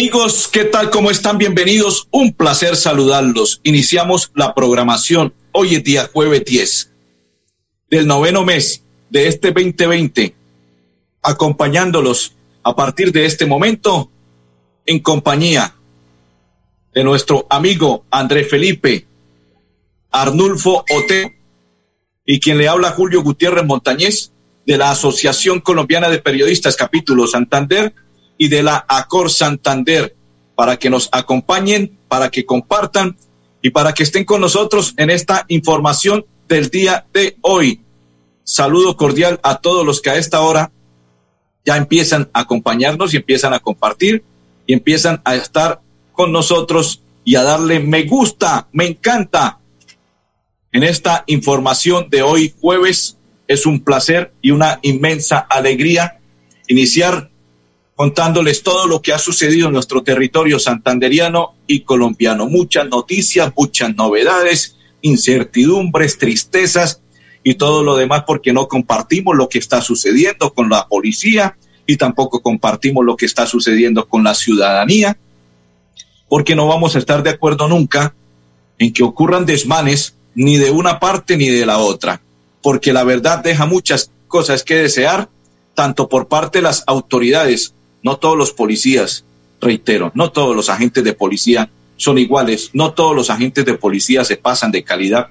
Amigos, ¿qué tal? ¿Cómo están? Bienvenidos. Un placer saludarlos. Iniciamos la programación. Hoy día jueves 10 del noveno mes de este 2020, acompañándolos a partir de este momento en compañía de nuestro amigo André Felipe Arnulfo Oteo y quien le habla Julio Gutiérrez Montañez de la Asociación Colombiana de Periodistas Capítulo Santander y de la Acor Santander para que nos acompañen, para que compartan y para que estén con nosotros en esta información del día de hoy. Saludo cordial a todos los que a esta hora ya empiezan a acompañarnos y empiezan a compartir y empiezan a estar con nosotros y a darle me gusta, me encanta en esta información de hoy jueves. Es un placer y una inmensa alegría iniciar contándoles todo lo que ha sucedido en nuestro territorio santanderiano y colombiano. Muchas noticias, muchas novedades, incertidumbres, tristezas y todo lo demás porque no compartimos lo que está sucediendo con la policía y tampoco compartimos lo que está sucediendo con la ciudadanía, porque no vamos a estar de acuerdo nunca en que ocurran desmanes ni de una parte ni de la otra, porque la verdad deja muchas cosas que desear, tanto por parte de las autoridades no todos los policías, reitero, no todos los agentes de policía son iguales, no todos los agentes de policía se pasan de calidad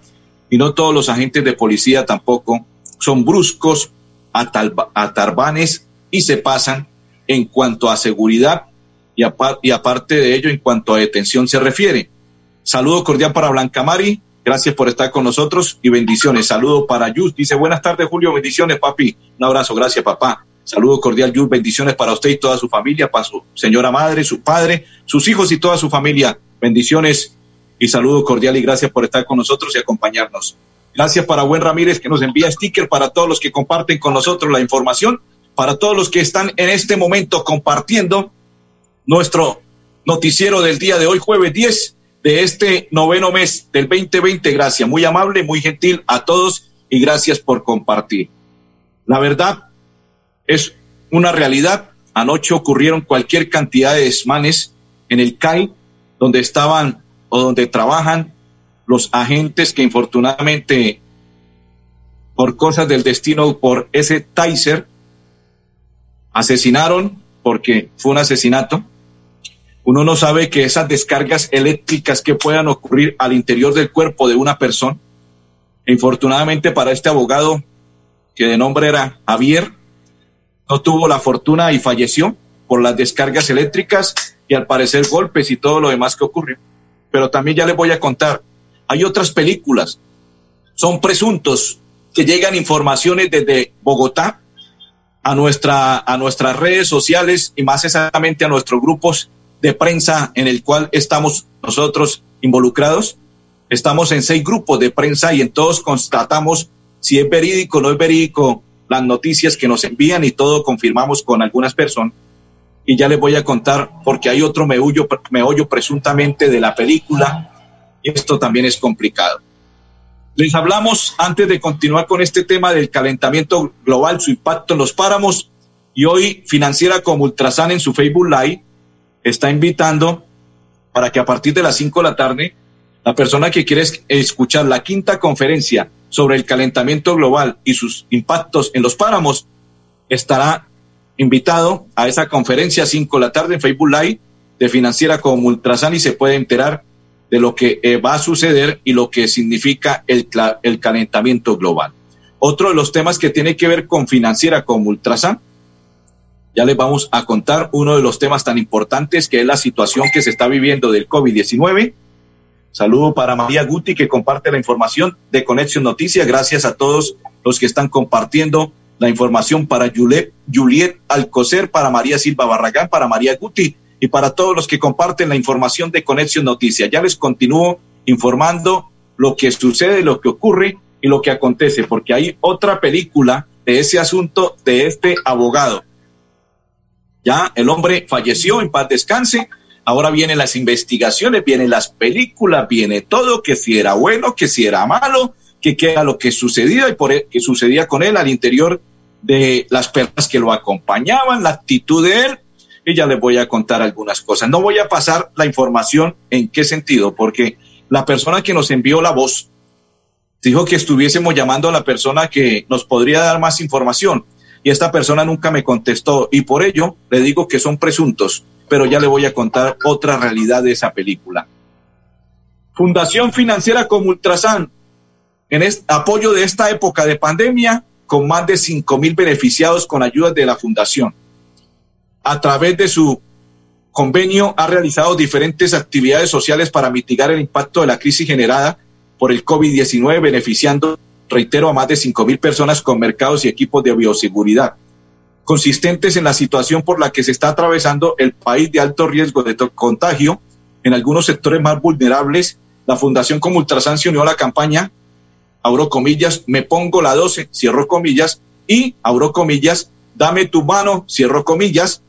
y no todos los agentes de policía tampoco son bruscos, atarbanes y se pasan en cuanto a seguridad y, y aparte de ello en cuanto a detención se refiere. Saludo cordial para Blanca Mari, gracias por estar con nosotros y bendiciones. Saludo para Yus, dice buenas tardes Julio, bendiciones papi, un abrazo, gracias papá. Saludo cordial, Yul. Bendiciones para usted y toda su familia, para su señora madre, su padre, sus hijos y toda su familia. Bendiciones y saludo cordial y gracias por estar con nosotros y acompañarnos. Gracias para Buen Ramírez que nos envía sticker para todos los que comparten con nosotros la información, para todos los que están en este momento compartiendo nuestro noticiero del día de hoy, jueves 10 de este noveno mes del 2020. Gracias, muy amable, muy gentil a todos y gracias por compartir. La verdad, es una realidad. Anoche ocurrieron cualquier cantidad de desmanes en el CAI, donde estaban o donde trabajan los agentes que infortunadamente, por cosas del destino, por ese Tyser, asesinaron, porque fue un asesinato. Uno no sabe que esas descargas eléctricas que puedan ocurrir al interior del cuerpo de una persona, infortunadamente para este abogado, que de nombre era Javier, no tuvo la fortuna y falleció por las descargas eléctricas y al parecer golpes y todo lo demás que ocurrió. Pero también ya les voy a contar, hay otras películas, son presuntos que llegan informaciones desde Bogotá a, nuestra, a nuestras redes sociales y más exactamente a nuestros grupos de prensa en el cual estamos nosotros involucrados. Estamos en seis grupos de prensa y en todos constatamos si es verídico o no es verídico las noticias que nos envían y todo confirmamos con algunas personas. Y ya les voy a contar porque hay otro meollo, meollo presuntamente de la película y esto también es complicado. Les hablamos antes de continuar con este tema del calentamiento global, su impacto en los páramos y hoy Financiera como Ultrasan en su Facebook Live está invitando para que a partir de las 5 de la tarde la persona que quiere escuchar la quinta conferencia sobre el calentamiento global y sus impactos en los páramos estará invitado a esa conferencia 5 de la tarde en Facebook Live de Financiera como Ultrasan y se puede enterar de lo que eh, va a suceder y lo que significa el, el calentamiento global. Otro de los temas que tiene que ver con Financiera como Ultrasan, ya les vamos a contar uno de los temas tan importantes que es la situación que se está viviendo del COVID-19 Saludo para María Guti que comparte la información de Conexión Noticias. Gracias a todos los que están compartiendo la información para Juliet, Alcocer, para María Silva Barragán, para María Guti y para todos los que comparten la información de Conexión Noticias. Ya les continúo informando lo que sucede, lo que ocurre y lo que acontece, porque hay otra película de ese asunto de este abogado. Ya el hombre falleció, en paz descanse. Ahora vienen las investigaciones, vienen las películas, viene todo, que si era bueno, que si era malo, que qué era lo que sucedía y por e, qué sucedía con él al interior de las personas que lo acompañaban, la actitud de él. Y ya les voy a contar algunas cosas. No voy a pasar la información en qué sentido, porque la persona que nos envió la voz dijo que estuviésemos llamando a la persona que nos podría dar más información y esta persona nunca me contestó y por ello le digo que son presuntos, pero ya le voy a contar otra realidad de esa película. Fundación Financiera como Ultrasan, en apoyo de esta época de pandemia, con más de 5 mil beneficiados con ayudas de la Fundación. A través de su convenio ha realizado diferentes actividades sociales para mitigar el impacto de la crisis generada por el COVID-19, beneficiando, reitero, a más de 5 mil personas con mercados y equipos de bioseguridad, consistentes en la situación por la que se está atravesando el país de alto riesgo de contagio. En algunos sectores más vulnerables, la Fundación como Ultrasan se unió a la campaña, abro comillas, me pongo la 12, cierro comillas, y abro comillas, dame tu mano, cierro comillas,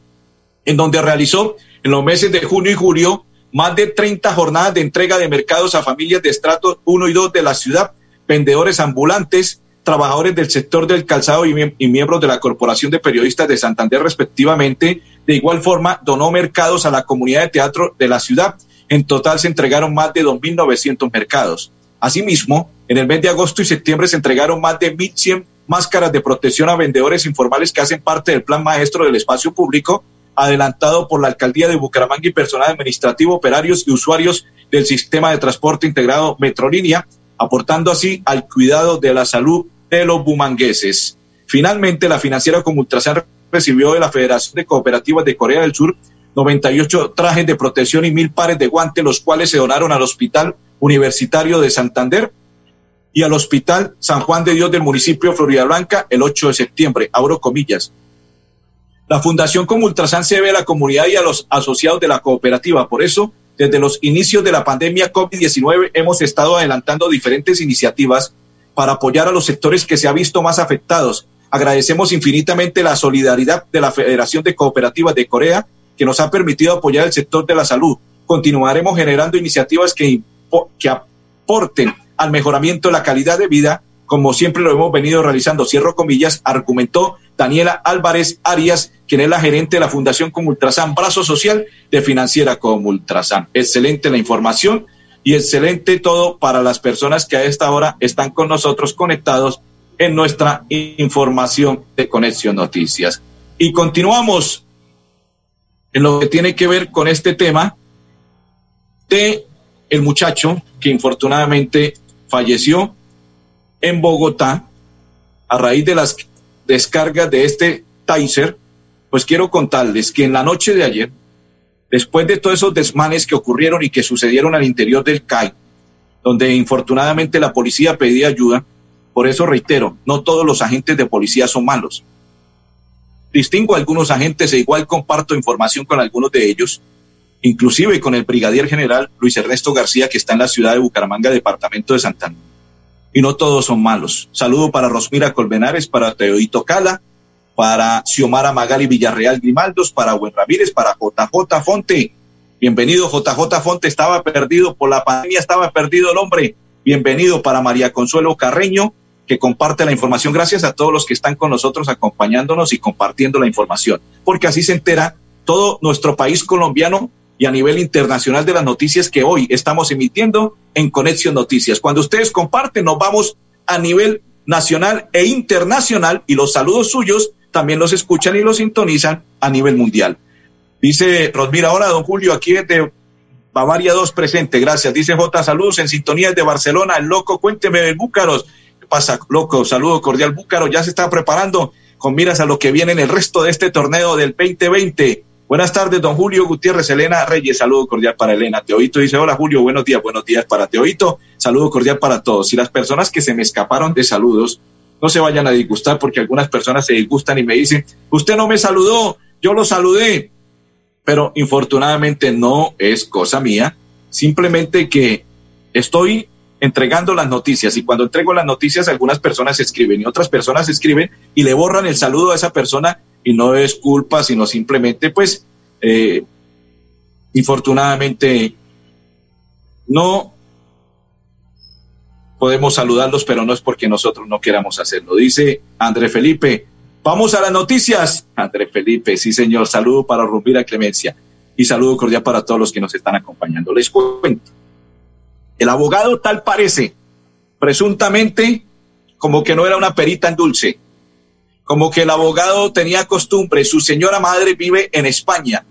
en donde realizó en los meses de junio y julio más de 30 jornadas de entrega de mercados a familias de estratos 1 y 2 de la ciudad, vendedores ambulantes, trabajadores del sector del calzado y, miembros de la Corporación de Periodistas de Santander respectivamente. De igual forma, donó mercados a la comunidad de teatro de la ciudad. En total se entregaron más de 2.900 mercados. Asimismo, en el mes de agosto y septiembre se entregaron más de 1.100 máscaras de protección a vendedores informales que hacen parte del plan maestro del espacio público adelantado por la alcaldía de Bucaramanga y personal administrativo, operarios y usuarios del sistema de transporte integrado Metrolínea, aportando así al cuidado de la salud de los bumangueses. Finalmente, la financiera como Ultrasan recibió de la Federación de Cooperativas de Corea del Sur 98 trajes de protección y mil pares de guantes, los cuales se donaron al Hospital Universitario de Santander y al Hospital San Juan de Dios del municipio de Florida Blanca el 8 de septiembre. Abro comillas. La Fundación como Ultrasan se ve a la comunidad y a los asociados de la cooperativa. Por eso, desde los inicios de la pandemia COVID-19 hemos estado adelantando diferentes iniciativas para apoyar a los sectores que se han visto más afectados. Agradecemos infinitamente la solidaridad de la Federación de Cooperativas de Corea, que nos ha permitido apoyar el sector de la salud. Continuaremos generando iniciativas que, que aporten al mejoramiento de la calidad de vida, como siempre lo hemos venido realizando. Cierro comillas, argumentó Daniela Álvarez Arias, quien es la gerente de la Fundación Comultrasan, brazo social de Financiera Comultrasan. Excelente la información y excelente todo para las personas que a esta hora están con nosotros conectados en nuestra información de Conexión Noticias. Y continuamos en lo que tiene que ver con este tema de el muchacho que infortunadamente falleció en Bogotá a raíz de las descarga de este Taser, pues quiero contarles que en la noche de ayer, después de todos esos desmanes que ocurrieron y que sucedieron al interior del CAI, donde infortunadamente la policía pedía ayuda, por eso reitero, no todos los agentes de policía son malos. Distingo a algunos agentes e igual comparto información con algunos de ellos, inclusive con el brigadier general Luis Ernesto García, que está en la ciudad de Bucaramanga, departamento de Santander y no todos son malos. Saludo para Rosmira Colmenares, para Teodito Cala, para Xiomara Magali Villarreal Grimaldos, para Buen Ramírez, para JJ Fonte. Bienvenido JJ Fonte, estaba perdido por la pandemia, estaba perdido el hombre. Bienvenido para María Consuelo Carreño, que comparte la información. Gracias a todos los que están con nosotros acompañándonos y compartiendo la información, porque así se entera todo nuestro país colombiano y a nivel internacional de las noticias que hoy estamos emitiendo en Conexión Noticias. Cuando ustedes comparten, nos vamos a nivel nacional e internacional y los saludos suyos también los escuchan y los sintonizan a nivel mundial. Dice Rosmira, ahora don Julio, aquí de Bavaria 2 presente, gracias. Dice J, saludos en sintonía de Barcelona, el loco, cuénteme Búcaros. ¿Qué pasa, loco? Saludo cordial, Búcaro, ya se está preparando con miras a lo que viene en el resto de este torneo del 2020. Buenas tardes, don Julio Gutiérrez, Elena Reyes, saludo cordial para Elena. Teoito dice, hola Julio, buenos días, buenos días para Teoito, saludo cordial para todos. Y las personas que se me escaparon de saludos, no se vayan a disgustar porque algunas personas se disgustan y me dicen, usted no me saludó, yo lo saludé. pero infortunadamente no es cosa mía, simplemente que estoy entregando las noticias y cuando entrego las noticias algunas personas escriben y otras personas escriben y le borran el saludo a esa persona y no es culpa, sino simplemente pues eh, infortunadamente no podemos saludarlos, pero no es porque nosotros no queramos hacerlo. Dice André Felipe, vamos a las noticias. André Felipe, sí señor, saludo para Rumbira Clemencia y saludo cordial para todos los que nos están acompañando. Les cuento. El abogado tal parece, presuntamente, como que no era una perita en dulce, como que el abogado tenía costumbre, su señora madre vive en España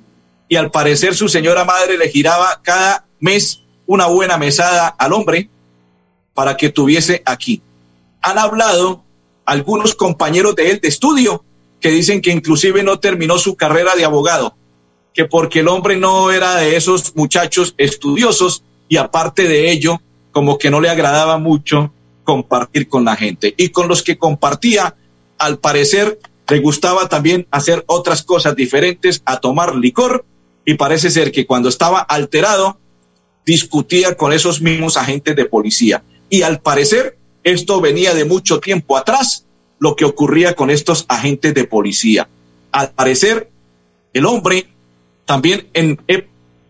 y al parecer su señora madre le giraba cada mes una buena mesada al hombre para que tuviese aquí. Han hablado algunos compañeros de él de estudio que dicen que inclusive no terminó su carrera de abogado, que porque el hombre no era de esos muchachos estudiosos y aparte de ello, como que no le agradaba mucho compartir con la gente. Y con los que compartía, al parecer, le gustaba también hacer otras cosas diferentes, a tomar licor, y parece ser que cuando estaba alterado, discutía con esos mismos agentes de policía. Y al parecer, esto venía de mucho tiempo atrás, lo que ocurría con estos agentes de policía. Al parecer, el hombre también en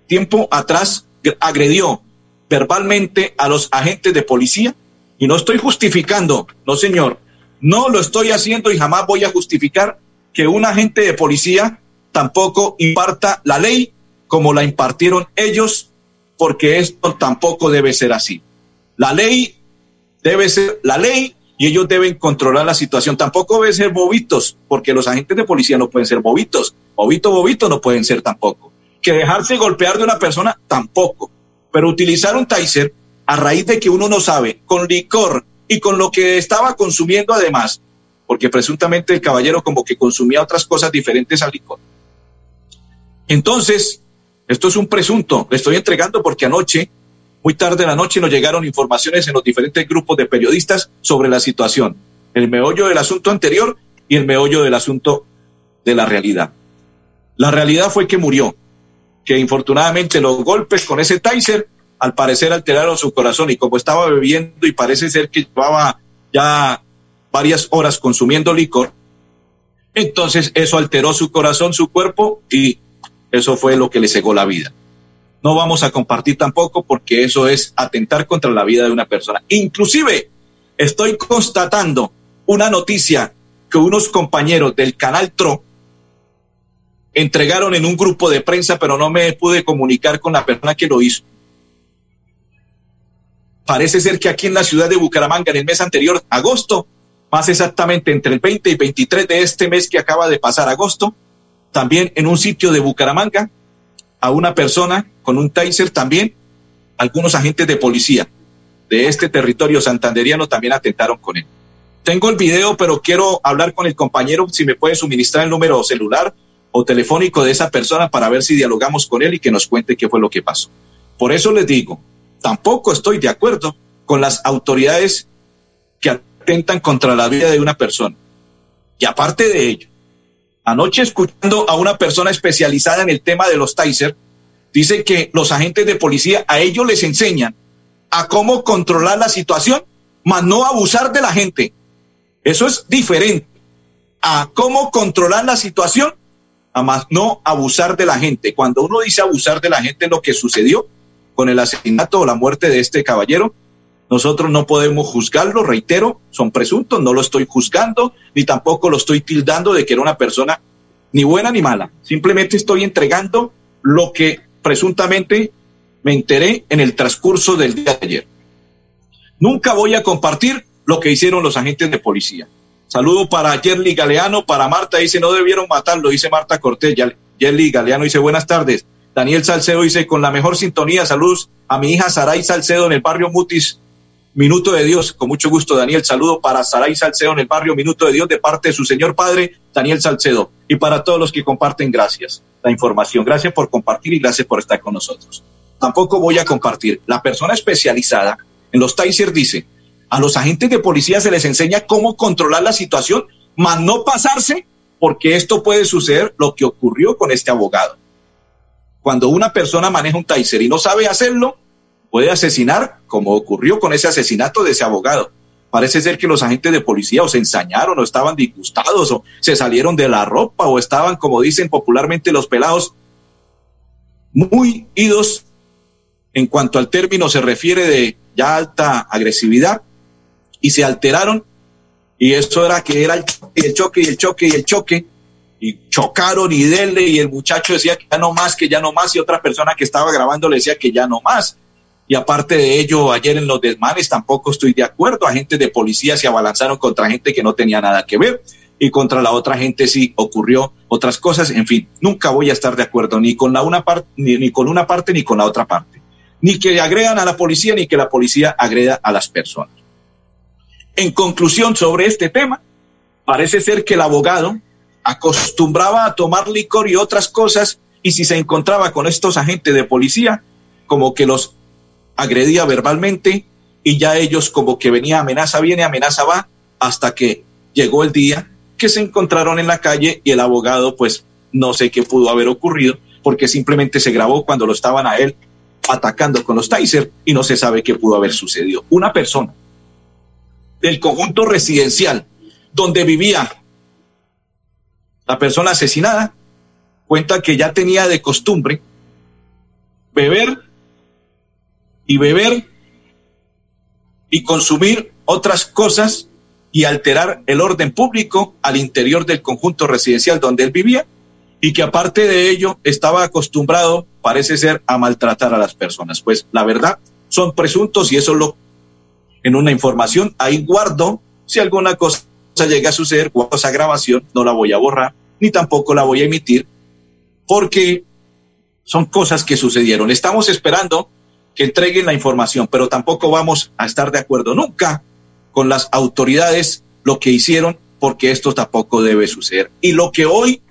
tiempo atrás agredió verbalmente a los agentes de policía y no estoy justificando, no señor, no lo estoy haciendo y jamás voy a justificar que un agente de policía tampoco imparta la ley como la impartieron ellos, porque esto tampoco debe ser así. La ley debe ser la ley y ellos deben controlar la situación. Tampoco deben ser bobitos, porque los agentes de policía no pueden ser bobitos. Bobito, bobito no pueden ser tampoco. Que dejarse golpear de una persona tampoco pero utilizar un Taser a raíz de que uno no sabe, con licor y con lo que estaba consumiendo además, porque presuntamente el caballero como que consumía otras cosas diferentes al licor. Entonces, esto es un presunto, le estoy entregando porque anoche, muy tarde en la noche, nos llegaron informaciones en los diferentes grupos de periodistas sobre la situación, el meollo del asunto anterior y el meollo del asunto de la realidad. La realidad fue que murió, que infortunadamente los golpes con ese Tyser al parecer alteraron su corazón y como estaba bebiendo y parece ser que llevaba ya varias horas consumiendo licor, entonces eso alteró su corazón, su cuerpo y eso fue lo que le cegó la vida. No vamos a compartir tampoco porque eso es atentar contra la vida de una persona. Inclusive estoy constatando una noticia que unos compañeros del canal TRO entregaron en un grupo de prensa, pero no me pude comunicar con la persona que lo hizo. Parece ser que aquí en la ciudad de Bucaramanga, en el mes anterior, agosto, más exactamente entre el 20 y 23 de este mes que acaba de pasar agosto, también en un sitio de Bucaramanga, a una persona con un taser también, algunos agentes de policía de este territorio santanderiano también atentaron con él. Tengo el video, pero quiero hablar con el compañero si me puede suministrar el número celular o telefónico de esa persona para ver si dialogamos con él y que nos cuente qué fue lo que pasó. Por eso les digo, tampoco estoy de acuerdo con las autoridades que atentan contra la vida de una persona. Y aparte de ello, anoche escuchando a una persona especializada en el tema de los Taser, dice que los agentes de policía a ellos les enseñan a cómo controlar la situación, mas no abusar de la gente. Eso es diferente a cómo controlar la situación más no abusar de la gente. Cuando uno dice abusar de la gente, lo que sucedió con el asesinato o la muerte de este caballero, nosotros no podemos juzgarlo, reitero, son presuntos, no lo estoy juzgando, ni tampoco lo estoy tildando de que era una persona ni buena ni mala. Simplemente estoy entregando lo que presuntamente me enteré en el transcurso del día de ayer. Nunca voy a compartir lo que hicieron los agentes de policía. Saludo para Yerly Galeano, para Marta, dice, no debieron matarlo, dice Marta Cortés. Yerly Galeano dice, buenas tardes. Daniel Salcedo dice, con la mejor sintonía, saludos a mi hija Saray Salcedo en el barrio Mutis, Minuto de Dios. Con mucho gusto, Daniel. Saludo para Saray Salcedo en el barrio Minuto de Dios de parte de su señor padre, Daniel Salcedo. Y para todos los que comparten, gracias. La información. Gracias por compartir y gracias por estar con nosotros. Tampoco voy a compartir. La persona especializada en los Taser dice, a los agentes de policía se les enseña cómo controlar la situación, mas no pasarse, porque esto puede suceder lo que ocurrió con este abogado. Cuando una persona maneja un taser y no sabe hacerlo, puede asesinar, como ocurrió con ese asesinato de ese abogado. Parece ser que los agentes de policía o se ensañaron o estaban disgustados o se salieron de la ropa o estaban, como dicen popularmente los pelados, muy idos en cuanto al término se refiere de ya alta agresividad y se alteraron y eso era que era el choque y el choque y el choque y chocaron y dele y el muchacho decía que ya no más, que ya no más y otra persona que estaba grabando le decía que ya no más. Y aparte de ello, ayer en los desmanes tampoco estoy de acuerdo. Agentes de policía se abalanzaron contra gente que no tenía nada que ver y contra la otra gente sí ocurrió otras cosas. En fin, nunca voy a estar de acuerdo ni con la una parte ni, ni con una parte ni con la otra parte. Ni que agredan a la policía ni que la policía agreda a las personas. En conclusión sobre este tema, parece ser que el abogado acostumbraba a tomar licor y otras cosas y si se encontraba con estos agentes de policía, como que los agredía verbalmente y ya ellos como que venía amenaza viene, amenaza va, hasta que llegó el día que se encontraron en la calle y el abogado pues no sé qué pudo haber ocurrido porque simplemente se grabó cuando lo estaban a él atacando con los taser y no se sabe qué pudo haber sucedido. Una persona del conjunto residencial donde vivía la persona asesinada cuenta que ya tenía de costumbre beber y beber y consumir otras cosas y alterar el orden público al interior del conjunto residencial donde él vivía y que aparte de ello estaba acostumbrado, parece ser, a maltratar a las personas. Pues la verdad son presuntos y eso lo en una información ahí guardo si alguna cosa llega a suceder, cuando esa grabación no la voy a borrar ni tampoco la voy a emitir porque son cosas que sucedieron. Estamos esperando que entreguen la información, pero tampoco vamos a estar de acuerdo nunca con las autoridades lo que hicieron, porque esto tampoco debe suceder. Y lo que hoy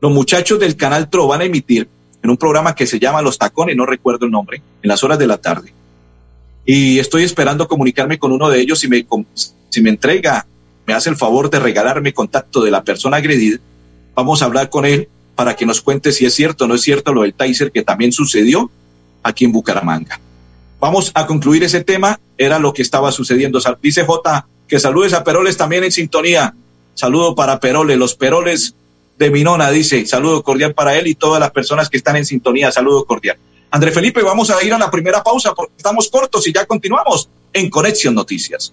los muchachos del Canal TRO van a emitir en un programa que se llama Los Tacones, no recuerdo el nombre, en las horas de la tarde. Y estoy esperando comunicarme con uno de ellos si me, si me entrega, me hace el favor de regalarme contacto de la persona agredida. Vamos a hablar con él para que nos cuente si es cierto o no es cierto lo del Taser que también sucedió aquí en Bucaramanga. Vamos a concluir ese tema, era lo que estaba sucediendo. Dice J, que saludes a Peroles también en sintonía. Saludo para Peroles, los Peroles de Minona, dice, saludo cordial para él y todas las personas que están en sintonía, saludo cordial. André Felipe, vamos a ir a la primera pausa porque estamos cortos y ya continuamos en Conexión Noticias.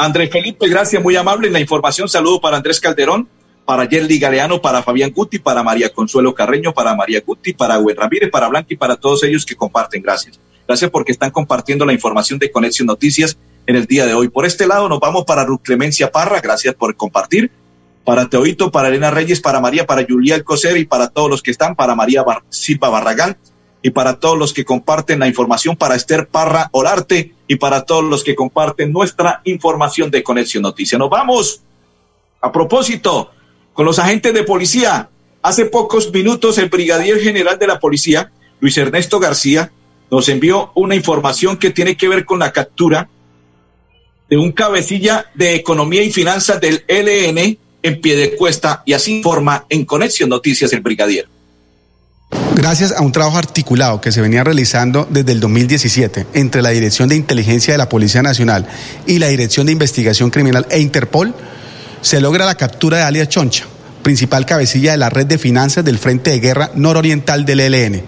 Andrés Felipe, gracias, muy amable en la información. Saludo para Andrés Calderón, para Yerli Galeano, para Fabián Guti, para María Consuelo Carreño, para María Guti, para Gwen Ramírez, para Blanca y para todos ellos que comparten. Gracias. Gracias porque están compartiendo la información de Conexión Noticias en el día de hoy. Por este lado nos vamos para Ruth Clemencia Parra, gracias por compartir. Para Teoito, para Elena Reyes, para María, para Julia Alcocer y para todos los que están, para María Bar Silva Barragán, y para todos los que comparten la información, para Esther Parra Olarte y para todos los que comparten nuestra información de Conexión Noticia. Nos vamos. A propósito, con los agentes de policía. Hace pocos minutos el brigadier general de la policía, Luis Ernesto García, nos envió una información que tiene que ver con la captura de un cabecilla de economía y finanzas del LN en pie de cuesta y así informa en Conexión Noticias el brigadier. Gracias a un trabajo articulado que se venía realizando desde el 2017 entre la Dirección de Inteligencia de la Policía Nacional y la Dirección de Investigación Criminal e Interpol, se logra la captura de alias Choncha, principal cabecilla de la red de finanzas del Frente de Guerra Nororiental del ELN.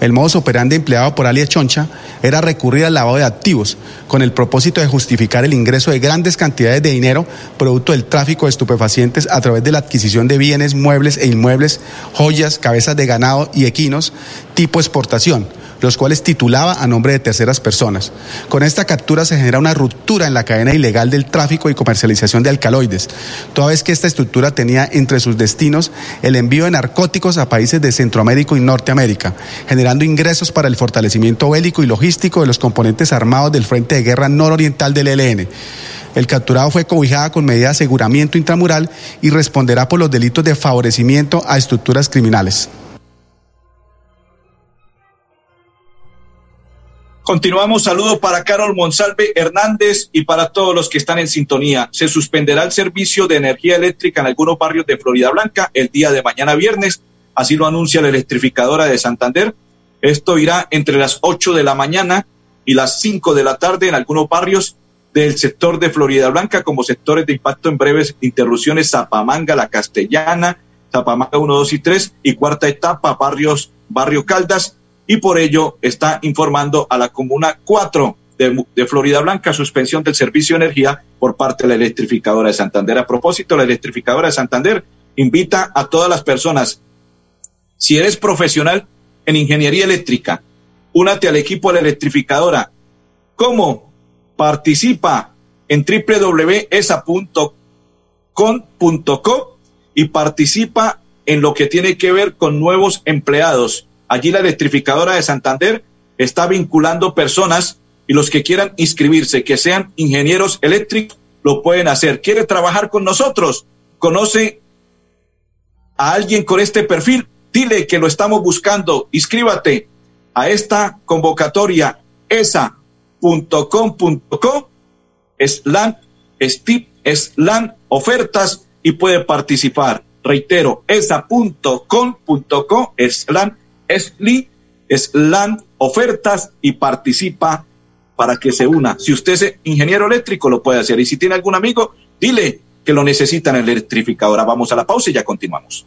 El modus operandi empleado por alias Choncha era recurrir al lavado de activos con el propósito de justificar el ingreso de grandes cantidades de dinero producto del tráfico de estupefacientes a través de la adquisición de bienes muebles e inmuebles, joyas, cabezas de ganado y equinos tipo exportación los cuales titulaba a nombre de terceras personas. Con esta captura se genera una ruptura en la cadena ilegal del tráfico y comercialización de alcaloides, toda vez que esta estructura tenía entre sus destinos el envío de narcóticos a países de Centroamérica y Norteamérica, generando ingresos para el fortalecimiento bélico y logístico de los componentes armados del Frente de Guerra Nororiental del ELN. El capturado fue cobijada con medida de aseguramiento intramural y responderá por los delitos de favorecimiento a estructuras criminales. Continuamos, saludo para Carol Monsalve Hernández y para todos los que están en sintonía. Se suspenderá el servicio de energía eléctrica en algunos barrios de Florida Blanca el día de mañana viernes, así lo anuncia la electrificadora de Santander. Esto irá entre las 8 de la mañana y las 5 de la tarde en algunos barrios del sector de Florida Blanca como sectores de impacto en breves interrupciones Zapamanga, La Castellana, Zapamanga 1, 2 y 3 y cuarta etapa, barrios, Barrio Caldas y por ello está informando a la Comuna 4 de, Florida Blanca suspensión del servicio de energía por parte de la electrificadora de Santander. A propósito, la electrificadora de Santander invita a todas las personas, si eres profesional en ingeniería eléctrica, únate al equipo de la electrificadora. ¿Cómo? Participa en www.esa.com.co y participa en lo que tiene que ver con nuevos empleados Allí la electrificadora de Santander está vinculando personas y los que quieran inscribirse, que sean ingenieros eléctricos, lo pueden hacer. ¿Quiere trabajar con nosotros? ¿Conoce a alguien con este perfil? Dile que lo estamos buscando. Inscríbate a esta convocatoria esa.com.co slan stip slan ofertas y puede participar. Reitero, esa.com.co slan Esli, LAN ofertas y participa para que se una. Si usted es ingeniero eléctrico, lo puede hacer. Y si tiene algún amigo, dile que lo necesitan en electrificadora. Vamos a la pausa y ya continuamos.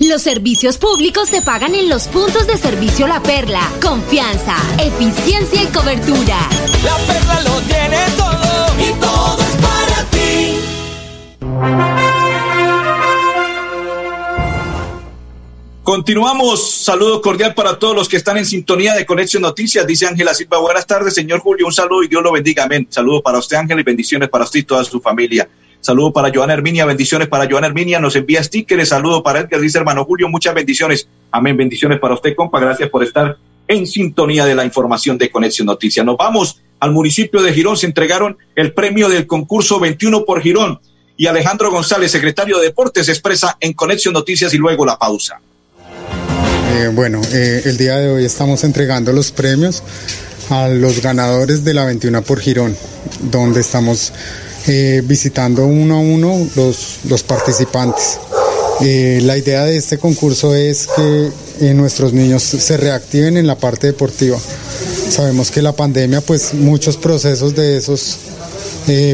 Los servicios públicos se pagan en los puntos de servicio La Perla. Confianza, eficiencia y cobertura. La Perla lo tiene todo y todo es para ti. Continuamos. Saludo cordial para todos los que están en sintonía de Conexión Noticias. Dice Ángela Silva. Buenas tardes, señor Julio. Un saludo y Dios lo bendiga. Amén. Saludo para usted, Ángel, y bendiciones para usted y toda su familia. Saludo para Joana Herminia, bendiciones para Joana Herminia, nos envía stickers, saludo para Edgar, dice hermano Julio, muchas bendiciones. Amén, bendiciones para usted, compa, gracias por estar en sintonía de la información de Conexión Noticias. Nos vamos al municipio de Girón, se entregaron el premio del concurso 21 por Girón y Alejandro González, secretario de Deportes, expresa en Conexión Noticias y luego la pausa. Eh, bueno, eh, el día de hoy estamos entregando los premios a los ganadores de la 21 por Girón, donde estamos eh, visitando uno a uno los, los participantes. Eh, la idea de este concurso es que eh, nuestros niños se reactiven en la parte deportiva. Sabemos que la pandemia, pues muchos procesos de esos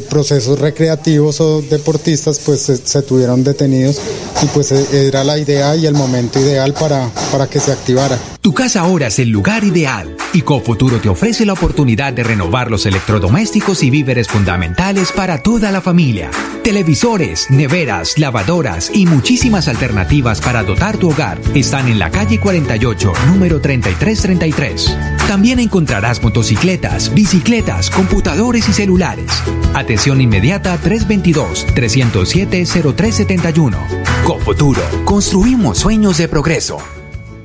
procesos recreativos o deportistas pues se, tuvieron detenidos y pues era la idea y el momento ideal para, para que se activara. Tu casa ahora es el lugar ideal y Cofuturo te ofrece la oportunidad de renovar los electrodomésticos y víveres fundamentales para toda la familia. Televisores, neveras, lavadoras y muchísimas alternativas para dotar tu hogar están en la calle 48, número 3333. También encontrarás motocicletas, bicicletas, computadores y celulares. Atención inmediata 322-307-0371. Cofuturo, construimos sueños de progreso.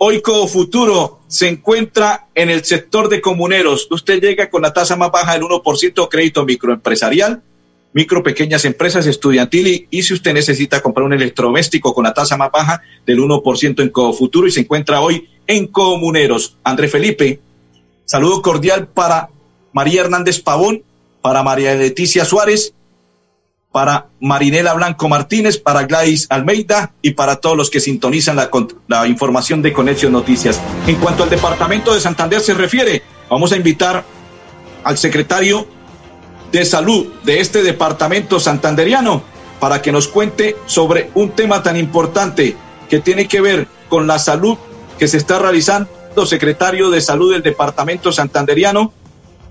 Hoy Futuro se encuentra en el sector de comuneros. Usted llega con la tasa más baja del 1% crédito microempresarial, micro pequeñas empresas estudiantil y si usted necesita comprar un electrodoméstico con la tasa más baja del 1% en Futuro y se encuentra hoy en Comuneros. André Felipe, saludo cordial para María Hernández Pavón, para María Leticia Suárez para Marinela Blanco Martínez, para Gladys Almeida y para todos los que sintonizan la, información de Conexión Noticias. En cuanto al departamento de Santander se refiere, vamos a invitar al secretario de salud de este departamento santanderiano para que nos cuente sobre un tema tan importante que tiene que ver con la salud que se está realizando, secretario de salud del departamento santanderiano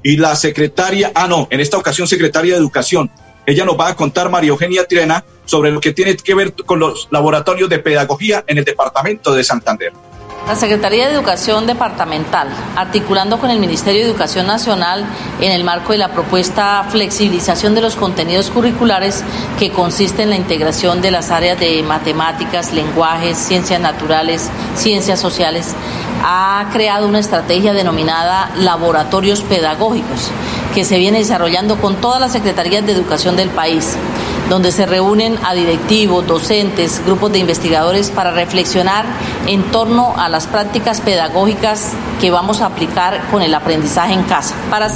y la secretaria, ah no, en esta ocasión secretaria de educación, ella nos va a contar, María Eugenia Tirena, sobre lo que tiene que ver con los laboratorios de pedagogía en el departamento de Santander. La Secretaría de Educación Departamental, articulando con el Ministerio de Educación Nacional en el marco de la propuesta flexibilización de los contenidos curriculares que consiste en la integración de las áreas de matemáticas, lenguajes, ciencias naturales, ciencias sociales, ha creado una estrategia denominada laboratorios pedagógicos que se viene desarrollando con todas las secretarías de educación del país, donde se reúnen a directivos, docentes, grupos de investigadores para reflexionar en torno a las prácticas pedagógicas que vamos a aplicar con el aprendizaje en casa. Para.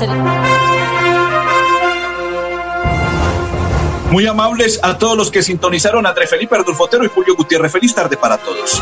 Muy amables a todos los que sintonizaron a André Felipe Ardulfotero y Julio Gutiérrez. Feliz tarde para todos.